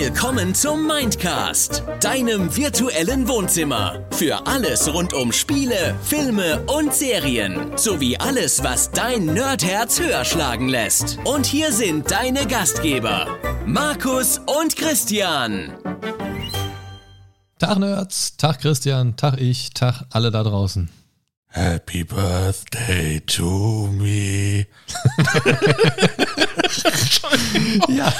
Willkommen zum Mindcast, deinem virtuellen Wohnzimmer. Für alles rund um Spiele, Filme und Serien. Sowie alles, was dein Nerdherz höher schlagen lässt. Und hier sind deine Gastgeber, Markus und Christian. Tag Nerds, Tag Christian, Tag ich, Tag alle da draußen. Happy Birthday to me. ja,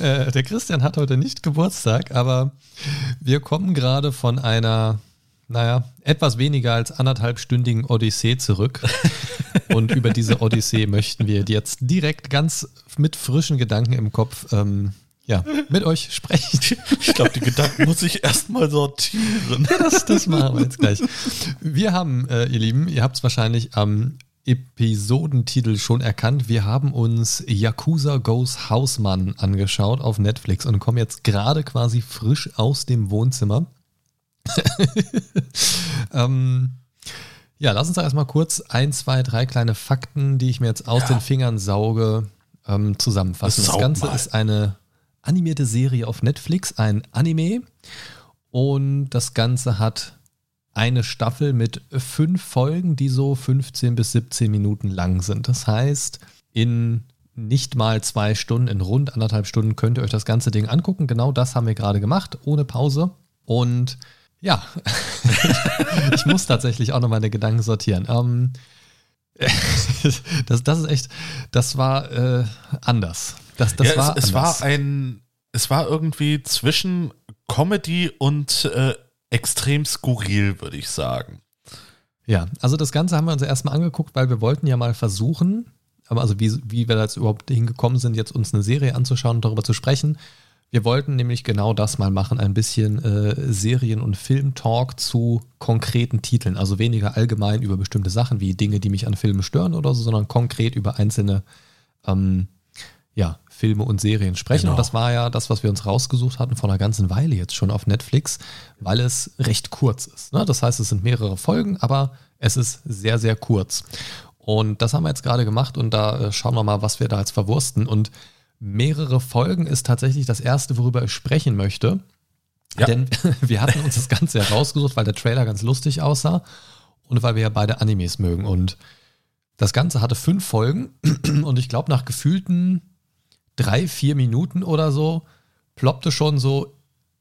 äh, der Christian hat heute nicht Geburtstag, aber wir kommen gerade von einer, naja, etwas weniger als anderthalbstündigen Odyssee zurück. Und über diese Odyssee möchten wir jetzt direkt ganz mit frischen Gedanken im Kopf ähm, ja, mit euch sprechen. Ich glaube, die Gedanken muss ich erstmal sortieren. Ja, das, das machen wir jetzt gleich. Wir haben, äh, ihr Lieben, ihr habt es wahrscheinlich am Episodentitel schon erkannt. Wir haben uns Yakuza Goes Hausmann angeschaut auf Netflix und kommen jetzt gerade quasi frisch aus dem Wohnzimmer. ähm, ja, lass uns doch erstmal kurz ein, zwei, drei kleine Fakten, die ich mir jetzt aus ja. den Fingern sauge, ähm, zusammenfassen. Das, das Ganze mal. ist eine animierte Serie auf Netflix, ein Anime. Und das Ganze hat eine Staffel mit fünf Folgen, die so 15 bis 17 Minuten lang sind. Das heißt, in nicht mal zwei Stunden, in rund anderthalb Stunden könnt ihr euch das ganze Ding angucken. Genau das haben wir gerade gemacht, ohne Pause. Und ja, ich muss tatsächlich auch noch meine Gedanken sortieren. Ähm, das, das ist echt, das war äh, anders. Das, das ja, war es, es war ein, es war irgendwie zwischen Comedy und äh, extrem skurril, würde ich sagen. Ja, also das Ganze haben wir uns erstmal angeguckt, weil wir wollten ja mal versuchen, aber also wie, wie wir da jetzt überhaupt hingekommen sind, jetzt uns eine Serie anzuschauen und darüber zu sprechen. Wir wollten nämlich genau das mal machen, ein bisschen äh, Serien- und Film-Talk zu konkreten Titeln. Also weniger allgemein über bestimmte Sachen wie Dinge, die mich an Filmen stören oder so, sondern konkret über einzelne ähm, ja, Filme und Serien sprechen. Genau. Und das war ja das, was wir uns rausgesucht hatten vor einer ganzen Weile jetzt schon auf Netflix, weil es recht kurz ist. Ne? Das heißt, es sind mehrere Folgen, aber es ist sehr, sehr kurz. Und das haben wir jetzt gerade gemacht und da äh, schauen wir mal, was wir da jetzt verwursten. Und mehrere Folgen ist tatsächlich das erste, worüber ich sprechen möchte. Ja. Denn wir hatten uns das Ganze herausgesucht, weil der Trailer ganz lustig aussah und weil wir ja beide Animes mögen. Und das Ganze hatte fünf Folgen und ich glaube, nach gefühlten drei, vier Minuten oder so ploppte schon so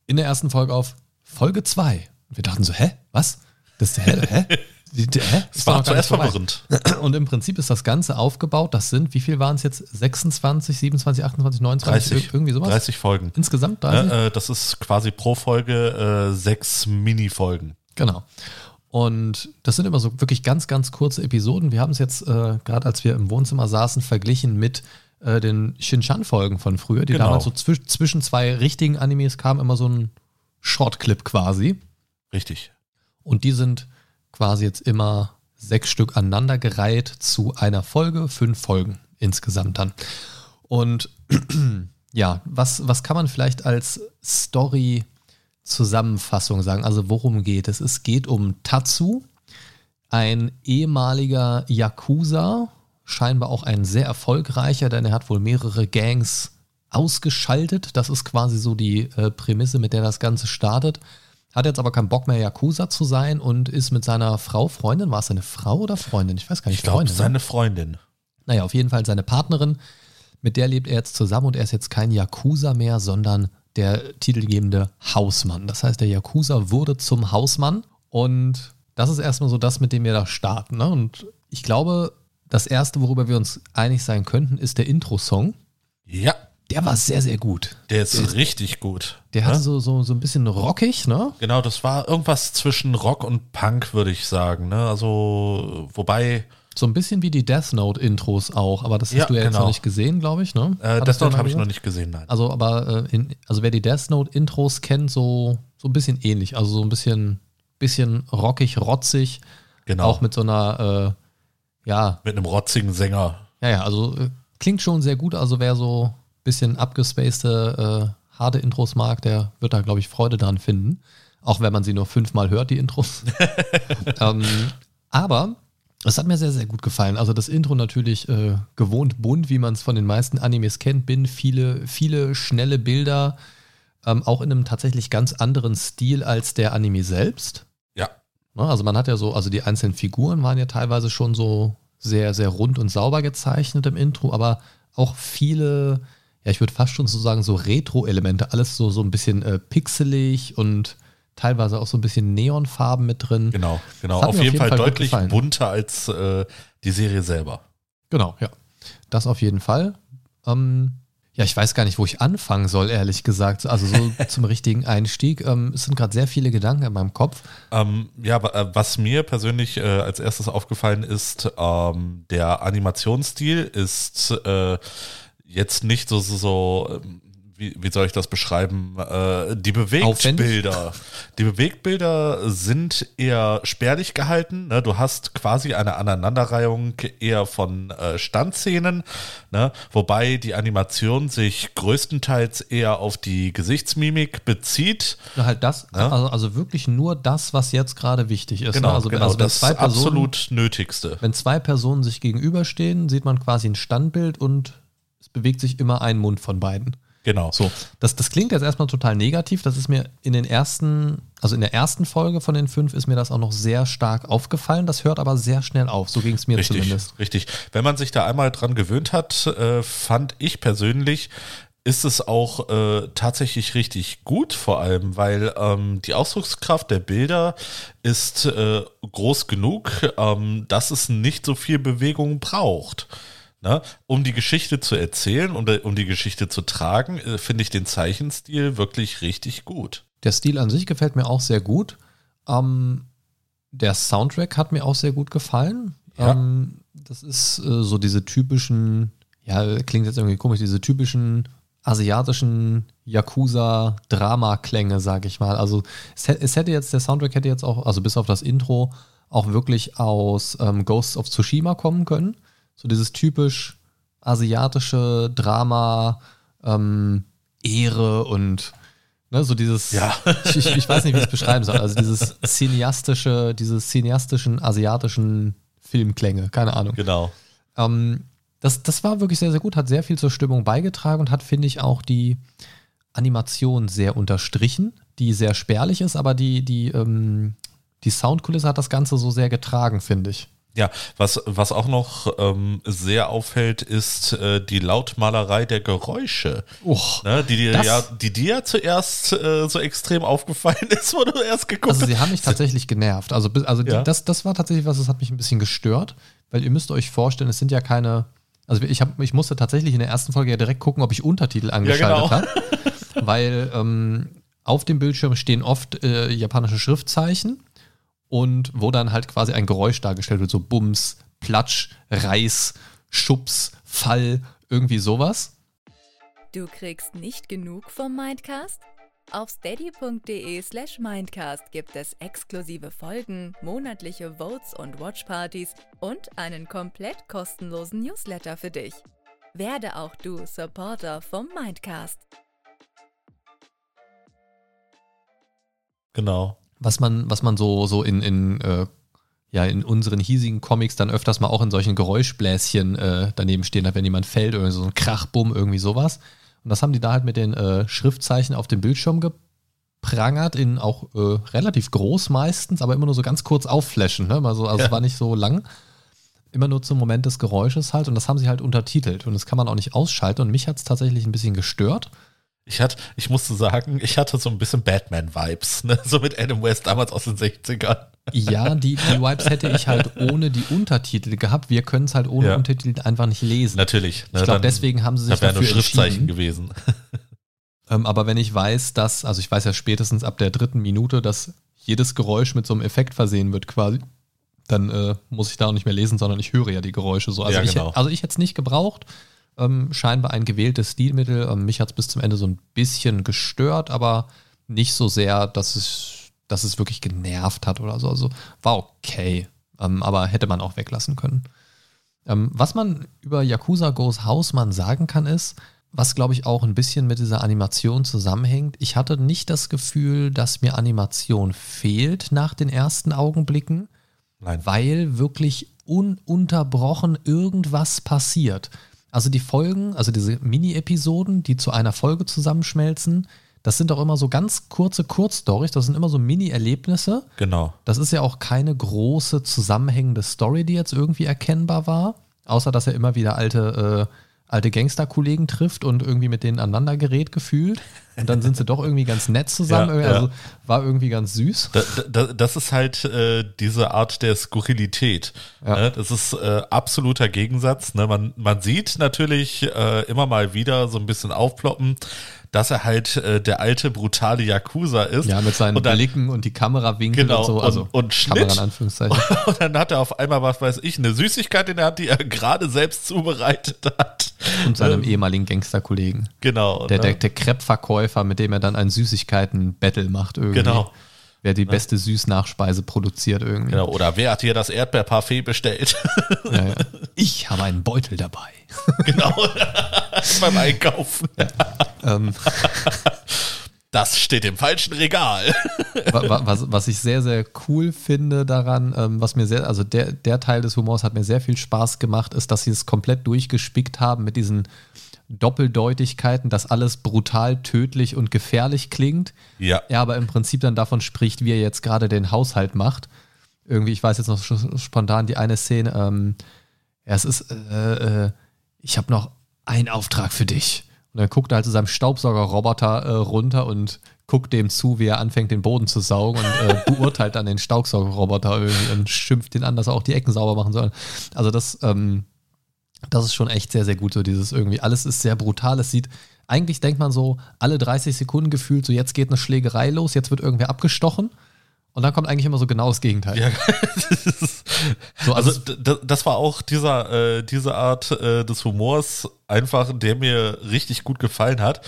in der ersten Folge auf Folge 2. Wir dachten so, hä? Was? Das, hä? hä? Hä? Das war zuerst verwirrend. Und im Prinzip ist das Ganze aufgebaut. Das sind, wie viel waren es jetzt? 26, 27, 28, 29? 30, irgendwie sowas? 30 Folgen. Insgesamt 30? Äh, das ist quasi pro Folge äh, sechs Mini-Folgen. Genau. Und das sind immer so wirklich ganz, ganz kurze Episoden. Wir haben es jetzt, äh, gerade als wir im Wohnzimmer saßen, verglichen mit äh, den Shinchan-Folgen von früher, die genau. damals so zwisch zwischen zwei richtigen Animes kam, immer so ein Shortclip quasi. Richtig. Und die sind quasi jetzt immer sechs Stück aneinandergereiht zu einer Folge, fünf Folgen insgesamt dann. Und ja, was, was kann man vielleicht als Story-Zusammenfassung sagen? Also worum geht es? Es geht um Tatsu, ein ehemaliger Yakuza, scheinbar auch ein sehr erfolgreicher, denn er hat wohl mehrere Gangs ausgeschaltet. Das ist quasi so die äh, Prämisse, mit der das Ganze startet. Hat jetzt aber keinen Bock mehr, Yakuza zu sein und ist mit seiner Frau, Freundin, war es seine Frau oder Freundin? Ich weiß gar nicht. Ich glaube, ne? seine Freundin. Naja, auf jeden Fall seine Partnerin. Mit der lebt er jetzt zusammen und er ist jetzt kein Yakuza mehr, sondern der titelgebende Hausmann. Das heißt, der Yakuza wurde zum Hausmann und das ist erstmal so das, mit dem wir da starten. Ne? Und ich glaube, das erste, worüber wir uns einig sein könnten, ist der Intro-Song. Ja. Der war sehr, sehr gut. Der ist der, richtig gut. Der hatte so, so, so ein bisschen rockig, ne? Genau, das war irgendwas zwischen Rock und Punk, würde ich sagen. Ne? Also, wobei. So ein bisschen wie die Death Note-Intros auch, aber das hast ja, du ja genau. jetzt noch nicht gesehen, glaube ich, ne? Äh, Death Note habe ich noch nicht gesehen, nein. Also, aber äh, in, also wer die Death Note-Intros kennt, so, so ein bisschen ähnlich. Also so ein bisschen, bisschen rockig, rotzig. Genau. Auch mit so einer äh, ja. Mit einem rotzigen Sänger. Ja, ja, also äh, klingt schon sehr gut. Also wer so ein bisschen abgespacede, äh, harte Intros mag, der wird da, glaube ich, Freude dran finden. Auch wenn man sie nur fünfmal hört, die Intros. ähm, aber es hat mir sehr, sehr gut gefallen. Also das Intro natürlich äh, gewohnt bunt, wie man es von den meisten Animes kennt. Bin viele, viele schnelle Bilder, ähm, auch in einem tatsächlich ganz anderen Stil als der Anime selbst. Ne, also man hat ja so, also die einzelnen Figuren waren ja teilweise schon so sehr, sehr rund und sauber gezeichnet im Intro, aber auch viele, ja, ich würde fast schon so sagen, so Retro-Elemente, alles so, so ein bisschen äh, pixelig und teilweise auch so ein bisschen Neonfarben mit drin. Genau, genau. Auf mir jeden, Fall, gut deutlich bunter als äh, die Serie selber. Genau, ja. Das auf jeden Fall. Ähm, ja, ich weiß gar nicht, wo ich anfangen soll, ehrlich gesagt. Also so zum richtigen Einstieg. Ähm, es sind gerade sehr viele Gedanken in meinem Kopf. Ähm, ja, äh, was mir persönlich äh, als erstes aufgefallen ist, ähm, der Animationsstil ist äh, jetzt nicht so, so, so ähm, wie, wie soll ich das beschreiben? Äh, die Bewegtbilder. Die Bewegtbilder sind eher spärlich gehalten. Ne? Du hast quasi eine Aneinanderreihung eher von äh, Standszenen, ne? wobei die Animation sich größtenteils eher auf die Gesichtsmimik bezieht. Ja, Halt das, Ja. also, also wirklich nur das, was jetzt gerade wichtig ist. Genau, ne? also, genau also das Personen, absolut Nötigste. wenn zwei Personen sich gegenüberstehen, sieht man quasi ein Standbild und es bewegt sich immer ein Mund von beiden. Genau. So, das, das klingt jetzt erstmal total negativ. Das ist mir in den ersten, also in der ersten Folge von den fünf ist mir das auch noch sehr stark aufgefallen. Das hört aber sehr schnell auf. So ging es mir Richtig, zumindest. richtig. Wenn man sich da einmal dran gewöhnt hat, äh, fand ich persönlich, ist es auch äh, tatsächlich richtig gut, vor allem, weil ähm, die Ausdruckskraft der Bilder ist äh, groß genug, ähm, dass es nicht so viel Bewegung braucht. Ne? Um die Geschichte zu erzählen und um die Geschichte zu tragen, äh, finde ich den Zeichenstil wirklich richtig gut. Der Stil an sich gefällt mir auch sehr gut. Ähm, der Soundtrack hat mir auch sehr gut gefallen. Ja. Ähm, das ist äh, so diese typischen, ja, klingt jetzt irgendwie komisch, diese typischen asiatischen Yakuza-Drama-Klänge, sag ich mal. Also es, es hätte jetzt, der Soundtrack hätte jetzt auch, also bis auf das Intro, auch wirklich aus ähm, Ghosts of Tsushima kommen können. So dieses typisch asiatische Drama, ähm, Ehre und ne, so dieses, Ja. ich, ich, weiß nicht, wie ich es beschreiben soll, also dieses cineastische, diese cineastischen asiatischen Filmklänge, keine Ahnung. Genau. Ähm, das, das war wirklich sehr, sehr gut, hat sehr viel zur Stimmung beigetragen und hat, finde ich, auch die Animation sehr unterstrichen, die sehr spärlich ist, aber die, die, ähm, die Soundkulisse hat das Ganze so sehr getragen, finde ich. Ja, was, was auch noch ähm, sehr auffällt, ist äh, die Lautmalerei der Geräusche. Uch. Ne, die, dir ja, die dir ja zuerst äh, so extrem aufgefallen ist, wo du erst geguckt Also hast. sie haben mich tatsächlich genervt. Also, also die, Ja. das, das war tatsächlich was, das hat mich ein bisschen gestört, weil ihr müsst euch vorstellen, es sind ja keine. Also ich, hab, ich musste tatsächlich in der ersten Folge ja direkt gucken, ob ich Untertitel angeschaltet genau. habe. Weil ähm, auf dem Bildschirm stehen oft äh, japanische Schriftzeichen und wo dann halt quasi ein Geräusch dargestellt wird, so Bums, Platsch, Reiß, Schubs, Fall, irgendwie sowas. Du kriegst nicht genug vom Mindcast? Auf steady.de slash Mindcast gibt es exklusive Folgen, monatliche Votes und Watchpartys und einen komplett kostenlosen Newsletter für dich. Werde auch du Supporter vom Mindcast. Genau. Was man, was man so, so in, in, äh, ja, in unseren hiesigen Comics dann öfters mal auch in solchen Geräuschbläschen äh, daneben stehen hat, wenn jemand fällt oder so ein Krachbumm, irgendwie sowas. Und das haben die da halt mit den äh, Schriftzeichen auf dem Bildschirm geprangert, in auch äh, relativ groß meistens, aber immer nur so ganz kurz aufflashen, ne? Mal so, also Ja. es war nicht so lang. Immer nur zum Moment des Geräusches halt und das haben sie halt untertitelt und das kann man auch nicht ausschalten und mich hat es tatsächlich ein bisschen gestört. Ich, hatte, ich musste sagen, ich hatte so ein bisschen Batman-Vibes, ne? so mit Adam West damals aus den 60ern. Ja, die, die Vibes hätte ich halt ohne die Untertitel gehabt. Wir können es halt ohne Ja. Untertitel einfach nicht lesen. Natürlich. Ne? ich glaube, deswegen haben sie sich Da wären nur dafür Schriftzeichen gewesen. Ähm, aber wenn ich weiß, dass, also ich weiß ja spätestens ab der dritten Minute, dass jedes Geräusch mit so einem Effekt versehen wird quasi, dann äh, muss ich da auch nicht mehr lesen, sondern ich höre ja die Geräusche so. Also, Ja, ich, genau. also ich hätte es nicht gebraucht. Ähm, scheinbar ein gewähltes Stilmittel. Ähm, mich hat es bis zum Ende so ein bisschen gestört, aber nicht so sehr, dass es, dass es wirklich genervt hat oder so. Also war okay, ähm, aber hätte man auch weglassen können. Ähm, was man über Yakuza Goes Hausmann sagen kann, ist, was glaube ich auch ein bisschen mit dieser Animation zusammenhängt. Ich hatte nicht das Gefühl, dass mir Animation fehlt nach den ersten Augenblicken, Nein. weil wirklich ununterbrochen irgendwas passiert. Also die Folgen, also diese Mini-Episoden, die zu einer Folge zusammenschmelzen, das sind doch immer so ganz kurze Kurzstories, das sind immer so Mini-Erlebnisse. Genau. Das ist ja auch keine große zusammenhängende Story, die jetzt irgendwie erkennbar war, außer dass er immer wieder alte äh, alte Gangster-Kollegen trifft und irgendwie mit denen aneinander gerät gefühlt. Und dann sind sie doch irgendwie ganz nett zusammen. Ja, also ja. war irgendwie ganz süß. Da, da, das ist halt äh, diese Art der Skurrilität. Ja. Ne? Das ist äh, absoluter Gegensatz. Ne? Man, man sieht natürlich äh, immer mal wieder so ein bisschen aufploppen, dass er halt äh, der alte, brutale Yakuza ist. Ja, mit seinen und dann, Blicken und die Kamerawinkel Genau, und so. Also und- und Kamera Schnitt. in Anführungszeichen. Und dann hat er auf einmal, was weiß ich, eine Süßigkeit in der Hand, die er gerade selbst zubereitet hat. Und seinem Ähm, ehemaligen Gangsterkollegen. Genau. Der, ne? der, der Crepe-Verkäufer, mit dem er dann ein Süßigkeiten-Battle macht irgendwie. Genau. Wer die beste Süßnachspeise produziert irgendwie. Genau. Oder wer hat hier das Erdbeerparfait bestellt? Ja, ja. Ich habe einen Beutel dabei. genau. Beim Einkaufen. ähm, Das steht im falschen Regal. wa- wa- was, was ich sehr, sehr cool finde daran, ähm, was mir sehr, also der, der Teil des Humors hat mir sehr viel Spaß gemacht, ist, dass sie es komplett durchgespickt haben mit diesen Doppeldeutigkeiten, dass alles brutal, tödlich und gefährlich klingt. Ja. Er aber im Prinzip dann davon spricht, wie er jetzt gerade den Haushalt macht. Irgendwie, ich weiß jetzt noch spontan die eine Szene, ähm, ja, es ist, äh, äh, ich habe noch einen Auftrag für dich. Und dann guckt er halt zu seinem Staubsaugerroboter äh, runter und guckt dem zu, wie er anfängt, den Boden zu saugen und äh, beurteilt dann den Staubsaugerroboter irgendwie und schimpft ihn an, dass er auch die Ecken sauber machen soll. Also das, ähm, das ist schon echt sehr, sehr gut, so dieses irgendwie, alles ist sehr brutal. Es sieht, eigentlich denkt man so, alle 30 Sekunden gefühlt, so jetzt geht eine Schlägerei los, jetzt wird irgendwer abgestochen. Und dann kommt eigentlich immer so genau das Gegenteil. Ja, So, also also, das war auch dieser, äh, diese Art äh, des Humors einfach, der mir richtig gut gefallen hat.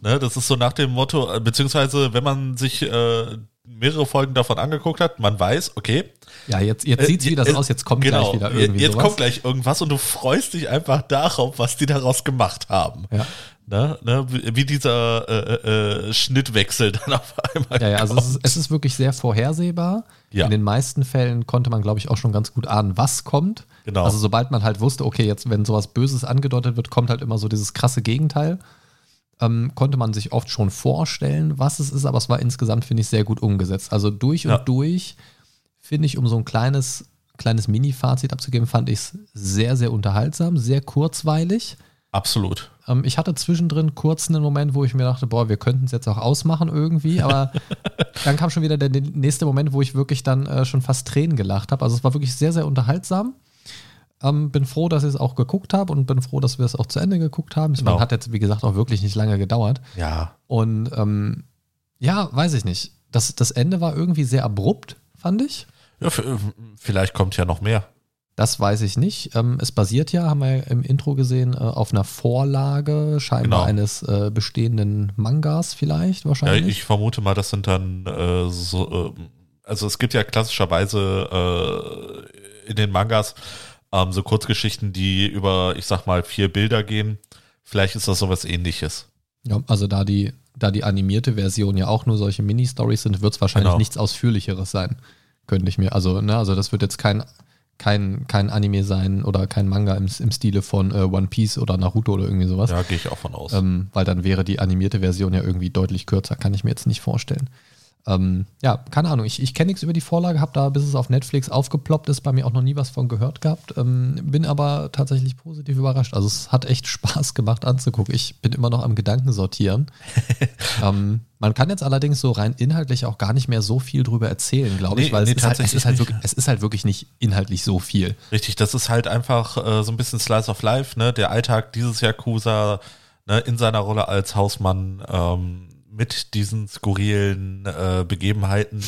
Ne, das ist so nach dem Motto, äh, beziehungsweise wenn man sich äh, mehrere Folgen davon angeguckt hat, man weiß, okay, ja, jetzt, jetzt sieht es äh, wieder so äh, aus, jetzt kommt genau, gleich wieder irgendwie Jetzt sowas. kommt gleich irgendwas und du freust dich einfach darauf, was die daraus gemacht haben. Ja. Ne, ne, wie, dieser äh, äh, Schnittwechsel dann auf einmal Ja, ja, also es ist, es ist wirklich sehr vorhersehbar. Ja. In den meisten Fällen konnte man, glaube ich, auch schon ganz gut ahnen, was kommt. Genau. Also sobald man halt wusste, okay, jetzt, wenn sowas Böses angedeutet wird, kommt halt immer so dieses krasse Gegenteil. Ähm, konnte man sich oft schon vorstellen, was es ist, aber es war insgesamt, finde ich, sehr gut umgesetzt. Also durch und Ja. durch, finde ich, um so ein kleines, kleines Mini-Fazit abzugeben, fand ich es sehr, sehr unterhaltsam, sehr kurzweilig. Absolut. Ähm, ich hatte zwischendrin kurz einen Moment, wo ich mir dachte, boah, wir könnten es jetzt auch ausmachen irgendwie, aber dann kam schon wieder der nächste Moment, wo ich wirklich dann äh, schon fast Tränen gelacht habe. Also es war wirklich sehr, sehr unterhaltsam. Ähm, bin froh, dass ich es auch geguckt habe und bin froh, dass wir es auch zu Ende geguckt haben. Es Genau. hat jetzt, wie gesagt, auch wirklich nicht lange gedauert. Ja. Und ähm, ja, weiß ich nicht. Das, das Ende war irgendwie sehr abrupt, fand ich. ja vielleicht kommt ja noch mehr. Das weiß ich nicht. Ähm, es basiert ja, haben wir ja im Intro gesehen, äh, auf einer Vorlage, scheinbar Genau. eines äh, bestehenden Mangas vielleicht, Ja, wahrscheinlich. ich vermute mal, das sind dann äh, so, äh, also es gibt ja klassischerweise äh, in den Mangas ähm, so Kurzgeschichten, die über, ich sag mal, vier Bilder gehen. Vielleicht ist das sowas ähnliches. Ja, also da die, da die animierte Version ja auch nur solche Mini-Stories sind, wird es wahrscheinlich Genau. nichts Ausführlicheres sein. Könnte ich mir. Also, ne, also das wird jetzt kein, kein, kein Anime sein oder kein Manga im, im Stile von äh, One Piece oder Naruto oder irgendwie sowas. Ja, gehe ich auch von aus. Ähm, weil dann wäre die animierte Version ja irgendwie deutlich kürzer, kann ich mir jetzt nicht vorstellen. Ähm, ja, keine Ahnung, ich, ich kenne nichts über die Vorlage, habe da, bis es auf Netflix aufgeploppt ist, bei mir auch noch nie was von gehört gehabt. Ähm, bin aber tatsächlich positiv überrascht. Also es hat echt Spaß gemacht anzugucken. Ich bin immer noch am Gedanken sortieren. ähm, man kann jetzt allerdings so rein inhaltlich auch gar nicht mehr so viel drüber erzählen, glaube ich, Nee, weil nee, es, ist halt, es, tatsächlich ist halt wirklich, es ist halt wirklich nicht inhaltlich so viel. Richtig, das ist halt einfach äh, so ein bisschen Slice of Life, ne? Der Alltag dieses Yakuza ne? in seiner Rolle als Hausmann ähm, mit diesen skurrilen äh, Begebenheiten,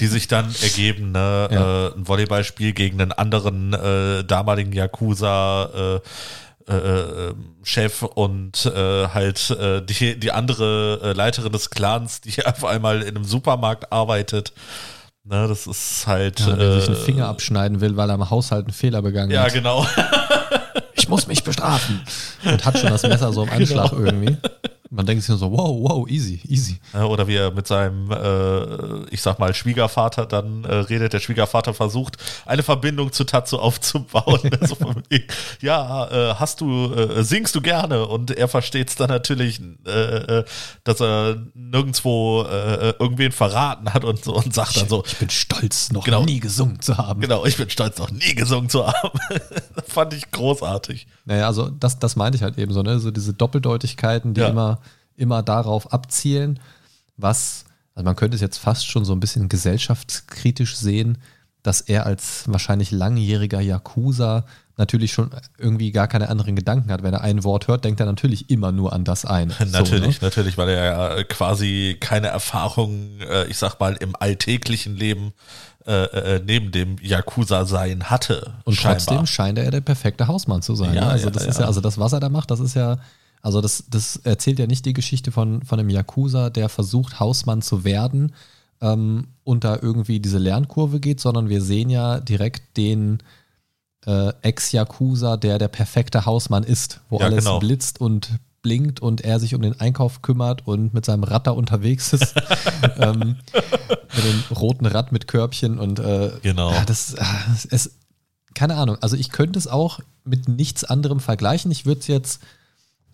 die sich dann ergeben, ne? Ja. Äh, ein Volleyballspiel gegen einen anderen äh, damaligen Yakuza äh, äh, äh, Chef und äh, halt äh, die, die andere äh, Leiterin des Clans, die auf einmal in einem Supermarkt arbeitet. Ne, das ist halt. Ja, der sich einen äh, Finger abschneiden will, weil er im Haushalt einen Fehler begangen Ja, hat. genau. ich muss mich bestrafen. Und hat schon das Messer so im Anschlag irgendwie. Man denkt sich nur so, wow, wow, easy, easy. Oder wie er mit seinem, äh, ich sag mal, Schwiegervater dann äh, redet. Der Schwiegervater versucht, eine Verbindung zu Tatsu aufzubauen. so ja, äh, hast du, äh, singst du gerne? Und er versteht es dann natürlich, äh, äh, dass er nirgendwo irgendwen verraten hat und so und sagt dann so. Ich bin stolz, noch Genau. nie gesungen zu haben. Genau, ich bin stolz, noch nie gesungen zu haben. fand ich großartig. Naja, also das, das meinte ich halt eben so, ne? So diese Doppeldeutigkeiten, die Ja. immer, immer darauf abzielen, was, also man könnte es jetzt fast schon so ein bisschen gesellschaftskritisch sehen, dass er als wahrscheinlich langjähriger Yakuza natürlich schon irgendwie gar keine anderen Gedanken hat. Wenn er ein Wort hört, denkt er natürlich immer nur an das eine. So, Natürlich, ne? natürlich, weil er ja äh, quasi keine Erfahrung, äh, ich sag mal, im alltäglichen Leben äh, äh, neben dem Yakuza-Sein hatte. Und scheinbar. trotzdem scheint er ja der perfekte Hausmann zu sein. Ja, ne? Also ja, das ja. ist ja, also das, was er da macht, das ist ja, also das, das erzählt ja nicht die Geschichte von, von einem Yakuza, der versucht, Hausmann zu werden ähm, und da irgendwie diese Lernkurve geht, sondern wir sehen ja direkt den äh, Ex-Yakuza, der der perfekte Hausmann ist, wo Ja, alles genau. blitzt und blinkt und er sich um den Einkauf kümmert und mit seinem Rad da unterwegs ist. ähm, mit dem roten Rad mit Körbchen und äh, Genau. ja, das, äh, es, keine Ahnung, also ich könnte es auch mit nichts anderem vergleichen. Ich würde es jetzt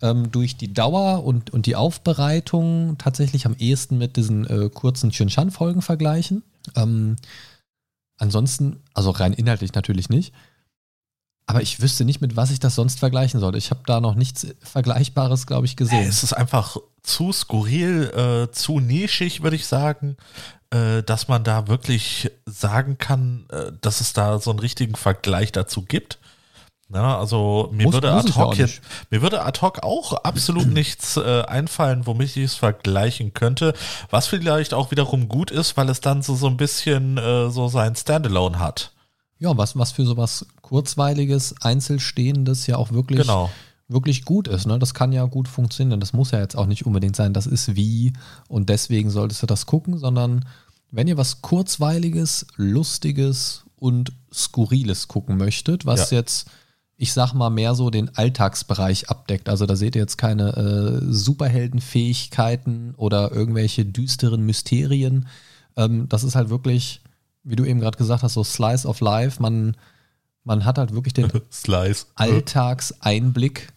ähm, durch die Dauer und, und die Aufbereitung tatsächlich am ehesten mit diesen äh, kurzen Chinshan-Folgen vergleichen. Ähm, ansonsten, also rein inhaltlich natürlich nicht. Aber ich wüsste nicht, mit was ich das sonst vergleichen sollte. Ich habe da noch nichts Vergleichbares, glaube ich, gesehen. Es ist einfach zu skurril, äh, zu nischig, würde ich sagen, äh, dass man da wirklich sagen kann, äh, dass es da so einen richtigen Vergleich dazu gibt. Na, also mir Muss- würde muss ad ja hoc jetzt, mir würde ad hoc auch absolut nichts äh, einfallen, womit ich es vergleichen könnte, was vielleicht auch wiederum gut ist, weil es dann so, so ein bisschen äh, so sein Standalone hat. Ja, was, was für sowas Kurzweiliges, Einzelstehendes ja auch wirklich, Genau. wirklich gut ist. Ne? Das kann ja gut funktionieren. Das muss ja jetzt auch nicht unbedingt sein, das ist wie und deswegen solltest du das gucken, sondern wenn ihr was Kurzweiliges, Lustiges und Skurriles gucken möchtet, was Ja. jetzt, ich sag mal, mehr so den Alltagsbereich abdeckt. Also da seht ihr jetzt keine äh, Superheldenfähigkeiten oder irgendwelche düsteren Mysterien. Ähm, das ist halt wirklich, wie du eben gerade gesagt hast, so Slice of Life. Man, man hat halt wirklich den. Alltagseinblick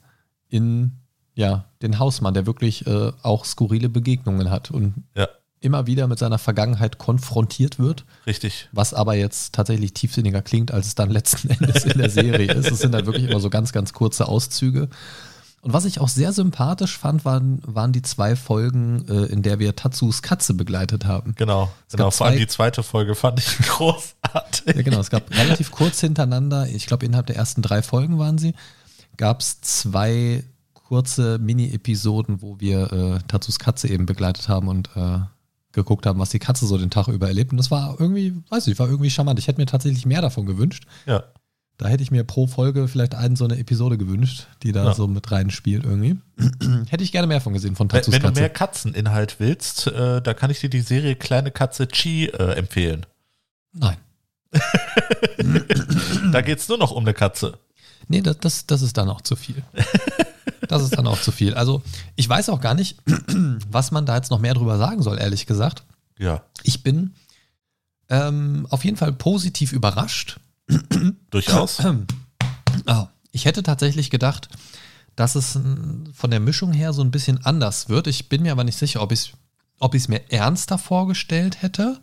in ja, den Hausmann, der wirklich äh, auch skurrile Begegnungen hat und Ja, immer wieder mit seiner Vergangenheit konfrontiert wird, richtig. was aber jetzt tatsächlich tiefsinniger klingt, als es dann letzten Endes in der Serie ist. Es sind halt wirklich immer so ganz, ganz kurze Auszüge. Und was ich auch sehr sympathisch fand, waren, waren die zwei Folgen, äh, in der wir Tatsus Katze begleitet haben. Genau. Es genau. Vor allem zwei- die zweite Folge fand ich großartig. Ja, genau. Es gab relativ kurz hintereinander, ich glaube innerhalb der ersten drei Folgen waren sie, gab es zwei kurze Mini-Episoden, wo wir äh, Tatsus Katze eben begleitet haben und äh, geguckt haben, was die Katze so den Tag über erlebt. Und das war irgendwie, weiß ich, war irgendwie charmant. Ich hätte mir tatsächlich mehr davon gewünscht. Ja. Da hätte ich mir pro Folge vielleicht eine so eine Episode gewünscht, die da Ja. so mit rein spielt irgendwie. hätte ich gerne mehr von gesehen von Wenn, Tatsus wenn du Katze. mehr Katzeninhalt willst, äh, da kann ich dir die Serie Kleine Katze Chi äh, empfehlen. Nein. Da geht es nur noch um eine Katze. Nee, das, das, das ist dann auch zu viel. Das ist dann auch zu viel. Also, ich weiß auch gar nicht, was man da jetzt noch mehr drüber sagen soll, ehrlich gesagt. Ja, Ich bin ähm, auf jeden Fall positiv überrascht. durchaus. Oh, ich hätte tatsächlich gedacht, dass es mm, von der Mischung her so ein bisschen anders wird. Ich bin mir aber nicht sicher, ob ich es ob ich's mir ernster vorgestellt hätte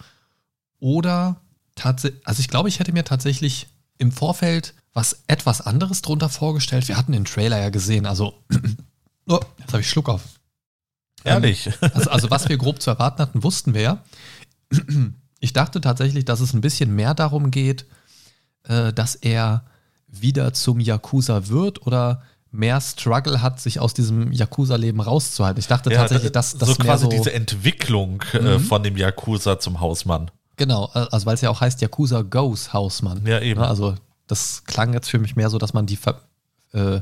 oder tatsächlich, also ich glaube, ich hätte mir tatsächlich im Vorfeld was etwas anderes drunter vorgestellt. Wir hatten den Trailer ja gesehen, also oh, jetzt habe ich Schluck auf. Ehrlich. Also, also was wir grob zu erwarten hatten, wussten wir ja. Ich dachte tatsächlich, dass es ein bisschen mehr darum geht, äh, dass er wieder zum Yakuza wird oder mehr Struggle hat, sich aus diesem Yakuza-Leben rauszuhalten. Ich dachte tatsächlich, dass das so quasi so, diese Entwicklung äh, Mhm. von dem Yakuza zum Hausmann. genau, also weil es ja auch heißt Yakuza Goes Hausmann. Ja, eben. Ja, also das klang jetzt für mich mehr so, dass man die, äh,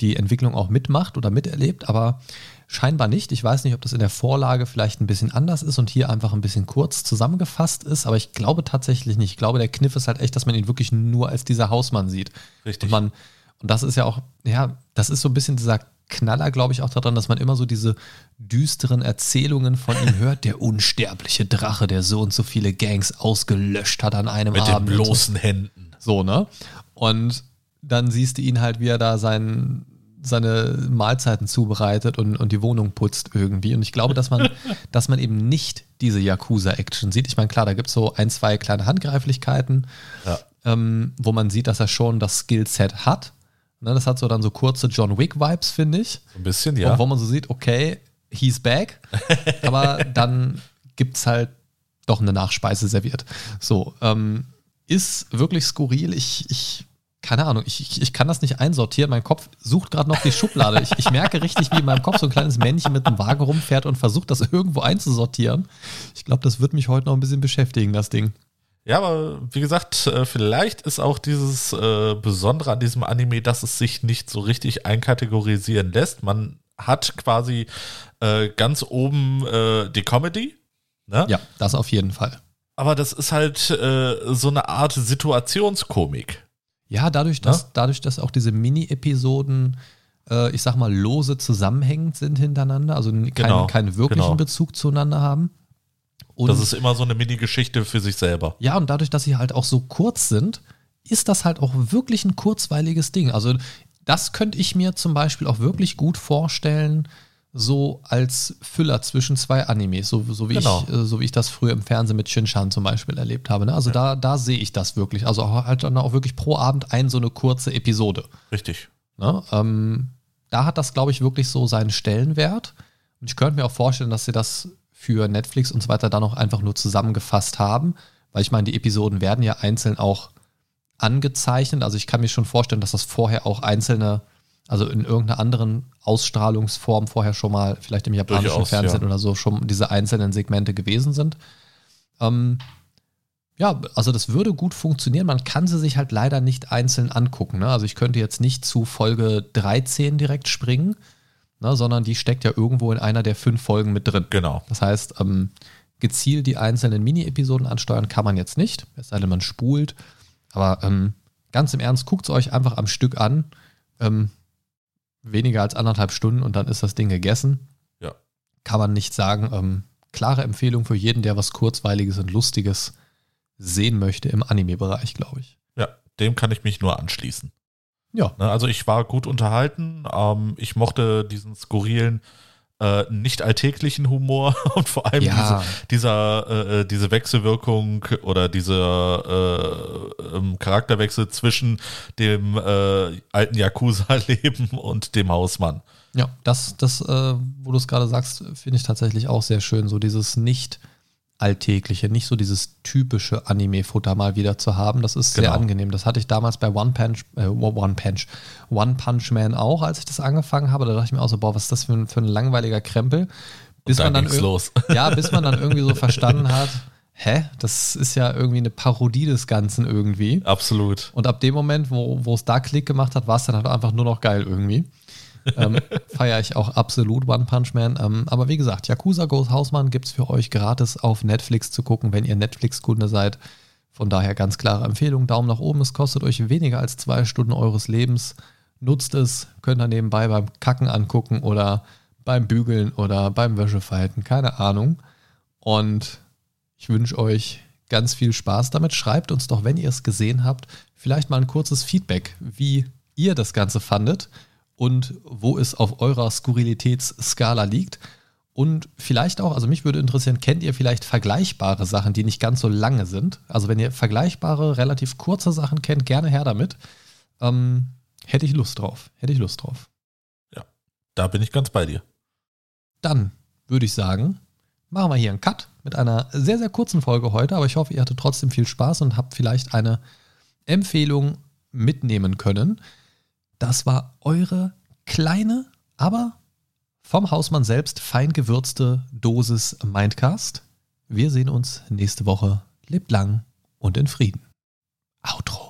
die Entwicklung auch mitmacht oder miterlebt, aber scheinbar nicht. Ich weiß nicht, ob das in der Vorlage vielleicht ein bisschen anders ist und hier einfach ein bisschen kurz zusammengefasst ist, aber ich glaube tatsächlich nicht. Ich glaube, der Kniff ist halt echt, dass man ihn wirklich nur als dieser Hausmann sieht. Richtig. Und man, und das ist ja auch, ja, das ist so ein bisschen dieser Knaller, glaube ich, auch daran, dass man immer so diese düsteren Erzählungen von ihm hört. Der unsterbliche Drache, der so und so viele Gangs ausgelöscht hat an einem Mit Abend. den und so. bloßen Händen. So, ne? Und dann siehst du ihn halt, wie er da sein, seine Mahlzeiten zubereitet und, und die Wohnung putzt irgendwie. Und ich glaube, dass man, dass man eben nicht diese Yakuza-Action sieht. Ich meine, klar, da gibt es so ein, zwei kleine Handgreiflichkeiten, Ja. ähm, wo man sieht, dass er schon das Skillset hat. Ne, das hat so dann so kurze John Wick-Vibes, finde ich. Ein bisschen, Und ja. wo man so sieht, okay, he's back. aber dann gibt es halt doch eine Nachspeise serviert. So, ähm, ist wirklich skurril. Ich, ich keine Ahnung, ich, ich, ich kann das nicht einsortieren. Mein Kopf sucht gerade noch die Schublade. Ich, ich merke richtig, wie in meinem Kopf so ein kleines Männchen mit einem Wagen rumfährt und versucht, das irgendwo einzusortieren. Ich glaube, das wird mich heute noch ein bisschen beschäftigen, das Ding. Ja, aber wie gesagt, äh, vielleicht ist auch dieses äh, Besondere an diesem Anime, dass es sich nicht so richtig einkategorisieren lässt. Man hat quasi äh, ganz oben äh, die Comedy. Ne? Ja, das auf jeden Fall. Aber das ist halt so eine Art Situationskomik. Ja, dadurch, dass, Ja? dadurch, dass auch diese Mini-Episoden, ich sag mal, lose zusammenhängend sind hintereinander, also keinen, Genau, keinen wirklichen genau. Bezug zueinander haben. Und Das ist immer so eine Mini-Geschichte für sich selber. ja, und dadurch, dass sie halt auch so kurz sind, ist das halt auch wirklich ein kurzweiliges Ding. Also, das könnte ich mir zum Beispiel auch wirklich gut vorstellen, so als Füller zwischen zwei Animes, so, so, wie, Genau. ich, äh, so wie ich das früher im Fernsehen mit Shin-Chan zum Beispiel erlebt habe. Ne? Also da, da sehe ich das wirklich. Also auch halt dann auch wirklich pro Abend ein so eine kurze Episode. Richtig. Ne? Ähm, da hat das, glaube ich, wirklich so seinen Stellenwert. Und ich könnte mir auch vorstellen, dass sie das für Netflix und so weiter dann auch einfach nur zusammengefasst haben. Weil ich meine, die Episoden werden ja einzeln auch angezeichnet. Also ich kann mir schon vorstellen, dass das vorher auch einzelne, also in irgendeiner anderen Ausstrahlungsform vorher schon mal, vielleicht im japanischen Durchaus, Fernsehen ja. oder so, schon diese einzelnen Segmente gewesen sind. Ähm, ja, also das würde gut funktionieren. Man kann sie sich halt leider nicht einzeln angucken. Ne? Also ich könnte jetzt nicht zu Folge 13 direkt springen, ne? sondern die steckt ja irgendwo in einer der fünf Folgen mit drin. Genau. Das heißt, ähm, gezielt die einzelnen Mini-Episoden ansteuern kann man jetzt nicht, es sei denn, man spult. Aber ähm, ganz im Ernst, guckt es euch einfach am Stück an. Ähm, weniger als anderthalb Stunden und dann ist das Ding gegessen. Ja. Kann man nicht sagen. Ähm, klare Empfehlung für jeden, der was Kurzweiliges und Lustiges sehen möchte im Anime-Bereich, glaube ich. Ja, dem kann ich mich nur anschließen. Ja. Ne, Also ich war gut unterhalten. Ähm, ich mochte diesen skurrilen, äh, nicht alltäglichen Humor und vor allem Ja. diese, dieser, äh, diese Wechselwirkung oder dieser äh, ähm, Charakterwechsel zwischen dem äh, alten Yakuza-Leben und dem Hausmann. Ja, das, das äh, wo du es gerade sagst, finde ich tatsächlich auch sehr schön. So dieses nicht alltägliche, nicht so dieses typische Anime-Futter mal wieder zu haben. Das ist sehr Genau. angenehm. Das hatte ich damals bei One Punch, äh, One Punch, One Punch Man auch, als ich das angefangen habe. Da dachte ich mir auch so, boah, was ist das für ein, für ein langweiliger Krempel? Bis dann man dann los. Ja, bis man dann irgendwie so verstanden hat, hä, das ist ja irgendwie eine Parodie des Ganzen irgendwie. Absolut. Und ab dem Moment, wo, wo es da Klick gemacht hat, war es dann halt einfach nur noch geil irgendwie. Ähm, Feiere ich auch absolut One Punch Man. Ähm, aber wie gesagt, Yakuza Goes Hausmann gibt es für euch gratis auf Netflix zu gucken, wenn ihr Netflix-Kunde seid. Von daher ganz klare Empfehlung. Daumen nach oben. Es kostet euch weniger als zwei Stunden eures Lebens. Nutzt es. Könnt ihr nebenbei beim Kacken angucken oder beim Bügeln oder beim Wäschefalten. Keine Ahnung. Und ich wünsche euch ganz viel Spaß damit. Schreibt uns doch, wenn ihr es gesehen habt, vielleicht mal ein kurzes Feedback, wie ihr das Ganze fandet und wo es auf eurer Skurrilitätsskala liegt. Und vielleicht auch, also mich würde interessieren, kennt ihr vielleicht vergleichbare Sachen, die nicht ganz so lange sind? Also wenn ihr vergleichbare, relativ kurze Sachen kennt, gerne her damit. Ähm, hätte ich Lust drauf. Hätte ich Lust drauf. Da bin ich ganz bei dir. Dann würde ich sagen, machen wir hier einen Cut mit einer sehr, sehr kurzen Folge heute, aber ich hoffe, ihr hattet trotzdem viel Spaß und habt vielleicht eine Empfehlung mitnehmen können. Das war eure kleine, aber vom Hausmann selbst fein gewürzte Dosis Mindcast. Wir sehen uns nächste Woche. Lebt lang und in Frieden. Outro.